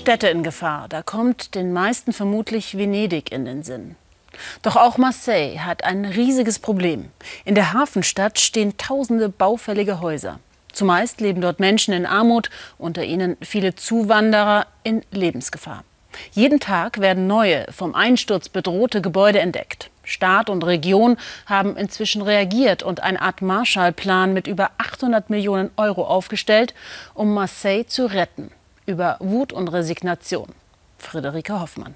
Städte in Gefahr. Da kommt den meisten vermutlich Venedig in den Sinn. Doch auch Marseille hat ein riesiges Problem. In der Hafenstadt stehen tausende baufällige Häuser. Zumeist leben dort Menschen in Armut, unter ihnen viele Zuwanderer in Lebensgefahr. Jeden Tag werden neue, vom Einsturz bedrohte Gebäude entdeckt. Staat und Region haben inzwischen reagiert und eine Art Marshallplan mit über 800 Millionen Euro aufgestellt, um Marseille zu retten über Wut und Resignation. Friederike Hoffmann.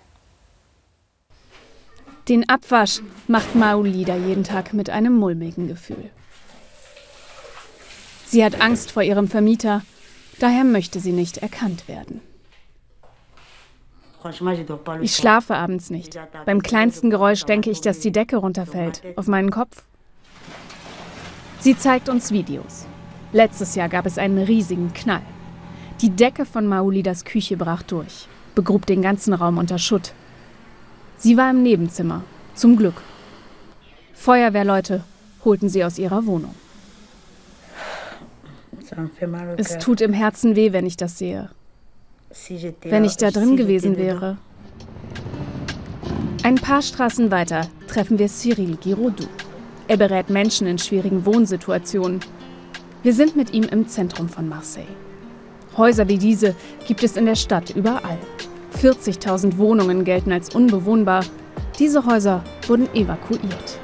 Den Abwasch macht Maulida jeden Tag mit einem mulmigen Gefühl. Sie hat Angst vor ihrem Vermieter, daher möchte sie nicht erkannt werden. Ich schlafe abends nicht. Beim kleinsten Geräusch denke ich, dass die Decke runterfällt auf meinen Kopf. Sie zeigt uns Videos. Letztes Jahr gab es einen riesigen Knall. Die Decke von Maulidas Küche brach durch, begrub den ganzen Raum unter Schutt. Sie war im Nebenzimmer, zum Glück. Feuerwehrleute holten sie aus ihrer Wohnung. Es tut im Herzen weh, wenn ich das sehe. Wenn ich da drin gewesen wäre. Ein paar Straßen weiter treffen wir Cyril Giroudou. Er berät Menschen in schwierigen Wohnsituationen. Wir sind mit ihm im Zentrum von Marseille. Häuser wie diese gibt es in der Stadt überall. 40.000 Wohnungen gelten als unbewohnbar. Diese Häuser wurden evakuiert.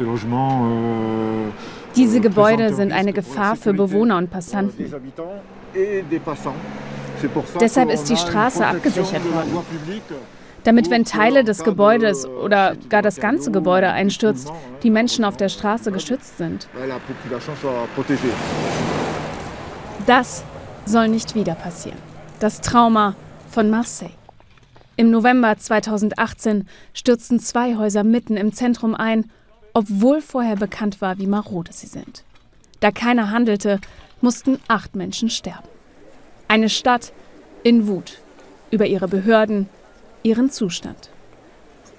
Euh, diese Gebäude sind eine Gefahr für Bewohner und Passanten. Deshalb ist die Straße abgesichert worden. Damit, wenn Teile des Gebäudes oder gar das ganze Gebäude einstürzt, die Menschen auf der Straße geschützt sind. Das soll nicht wieder passieren. Das Trauma von Marseille. Im November 2018 stürzten zwei Häuser mitten im Zentrum ein, obwohl vorher bekannt war, wie marode sie sind. Da keiner handelte, mussten acht Menschen sterben. Eine Stadt in Wut über ihre Behörden, ihren Zustand.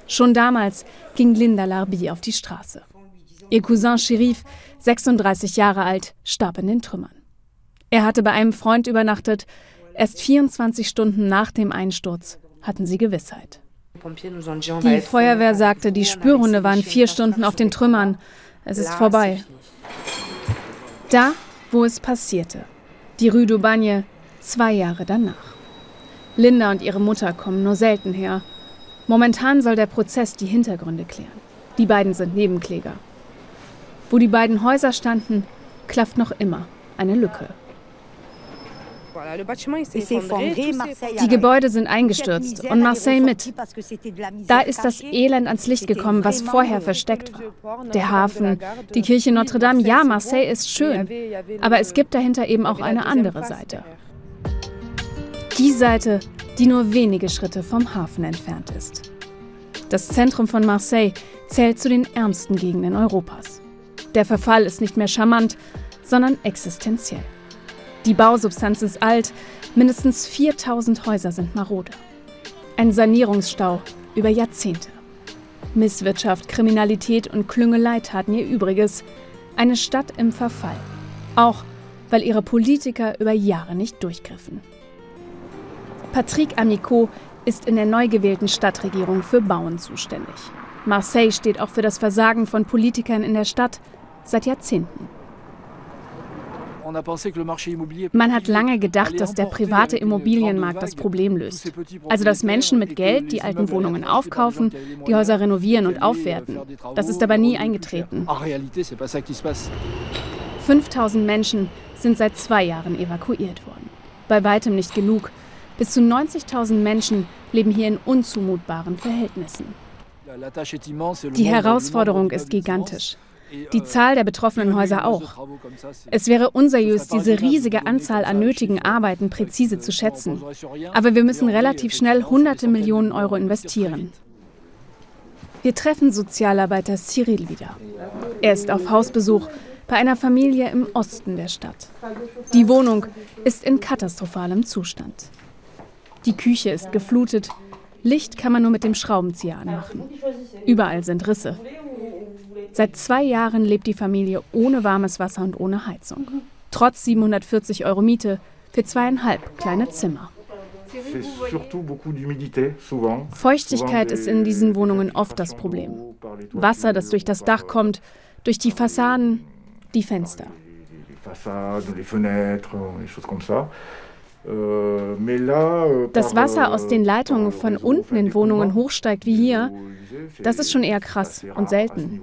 Schon damals ging Linda Larbi auf die Straße. Ihr Cousin Sherif, 36 Jahre alt, starb in den Trümmern. Er hatte bei einem Freund übernachtet. Erst 24 Stunden nach dem Einsturz hatten sie Gewissheit. Die Feuerwehr sagte, die Spürhunde waren vier Stunden auf den Trümmern. Es ist vorbei. Da, wo es passierte. Die Rue d'Aubagne, zwei Jahre danach. Linda und ihre Mutter kommen nur selten her. Momentan soll der Prozess die Hintergründe klären. Die beiden sind Nebenkläger. Wo die beiden Häuser standen, klafft noch immer eine Lücke. Die Gebäude sind eingestürzt und Marseille mit. Da ist das Elend ans Licht gekommen, was vorher versteckt war. Der Hafen, die Kirche Notre Dame, ja, Marseille ist schön, aber es gibt dahinter eben auch eine andere Seite. Die Seite, die nur wenige Schritte vom Hafen entfernt ist. Das Zentrum von Marseille zählt zu den ärmsten Gegenden Europas. Der Verfall ist nicht mehr charmant, sondern existenziell. Die Bausubstanz ist alt, mindestens 4000 Häuser sind marode. Ein Sanierungsstau über Jahrzehnte. Misswirtschaft, Kriminalität und Klüngelei taten ihr Übriges. Eine Stadt im Verfall. Auch weil ihre Politiker über Jahre nicht durchgriffen. Patrick Amico ist in der neu gewählten Stadtregierung für Bauen zuständig. Marseille steht auch für das Versagen von Politikern in der Stadt seit Jahrzehnten. Man hat lange gedacht, dass der private Immobilienmarkt das Problem löst. Also dass Menschen mit Geld die alten Wohnungen aufkaufen, die Häuser renovieren und aufwerten. Das ist aber nie eingetreten. 5000 Menschen sind seit zwei Jahren evakuiert worden. Bei weitem nicht genug. Bis zu 90.000 Menschen leben hier in unzumutbaren Verhältnissen. Die Herausforderung ist gigantisch die Zahl der betroffenen Häuser auch. Es wäre unseriös, diese riesige Anzahl an nötigen Arbeiten präzise zu schätzen. Aber wir müssen relativ schnell hunderte Millionen Euro investieren. Wir treffen Sozialarbeiter Cyril wieder. Er ist auf Hausbesuch bei einer Familie im Osten der Stadt. Die Wohnung ist in katastrophalem Zustand. Die Küche ist geflutet. Licht kann man nur mit dem Schraubenzieher anmachen. Überall sind Risse. Seit zwei Jahren lebt die Familie ohne warmes Wasser und ohne Heizung. Trotz 740 Euro Miete für zweieinhalb kleine Zimmer. Feuchtigkeit ist in diesen Wohnungen oft das Problem. Wasser, das durch das Dach kommt, durch die Fassaden, die Fenster. Euh, euh, Das par, Wasser euh, aus den Leitungen von unten in Wohnungen hochsteigt wie hier, das ist schon eher krass und selten.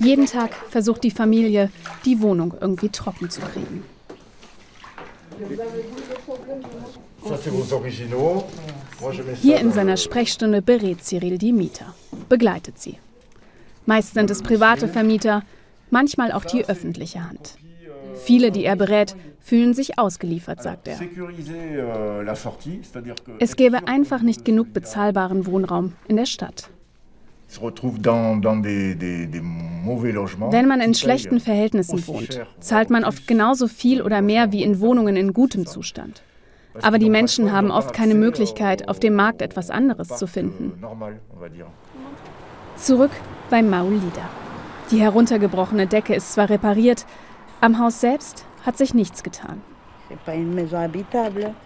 Jeden Tag versucht die Familie, die Wohnung irgendwie trocken zu kriegen. Hier in seiner Sprechstunde berät Cyril die Mieter, begleitet sie. Meist sind es private Vermieter, manchmal auch die öffentliche Hand. Viele, die er berät, fühlen sich ausgeliefert, sagt er. Euh, Es gäbe einfach nicht genug bezahlbaren Wohnraum in der Stadt. Wenn man in schlechten Verhältnissen wohnt, zahlt man oft genauso viel oder mehr wie in Wohnungen in gutem Zustand. Aber die Menschen haben oft keine Möglichkeit, au- auf dem Markt etwas anderes zu euh, finden. Dire. Zurück beim Maulida. Die heruntergebrochene Decke ist zwar repariert, am Haus selbst hat sich nichts getan.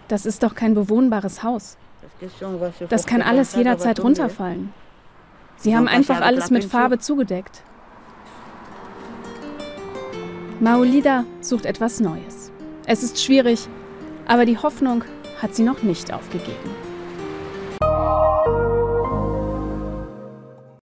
Das ist doch kein bewohnbares Haus. Das kann alles jederzeit runterfallen. Sie haben einfach alles mit? Farbe zugedeckt. Maulida sucht etwas Neues. Es ist schwierig, aber die Hoffnung hat sie noch nicht aufgegeben.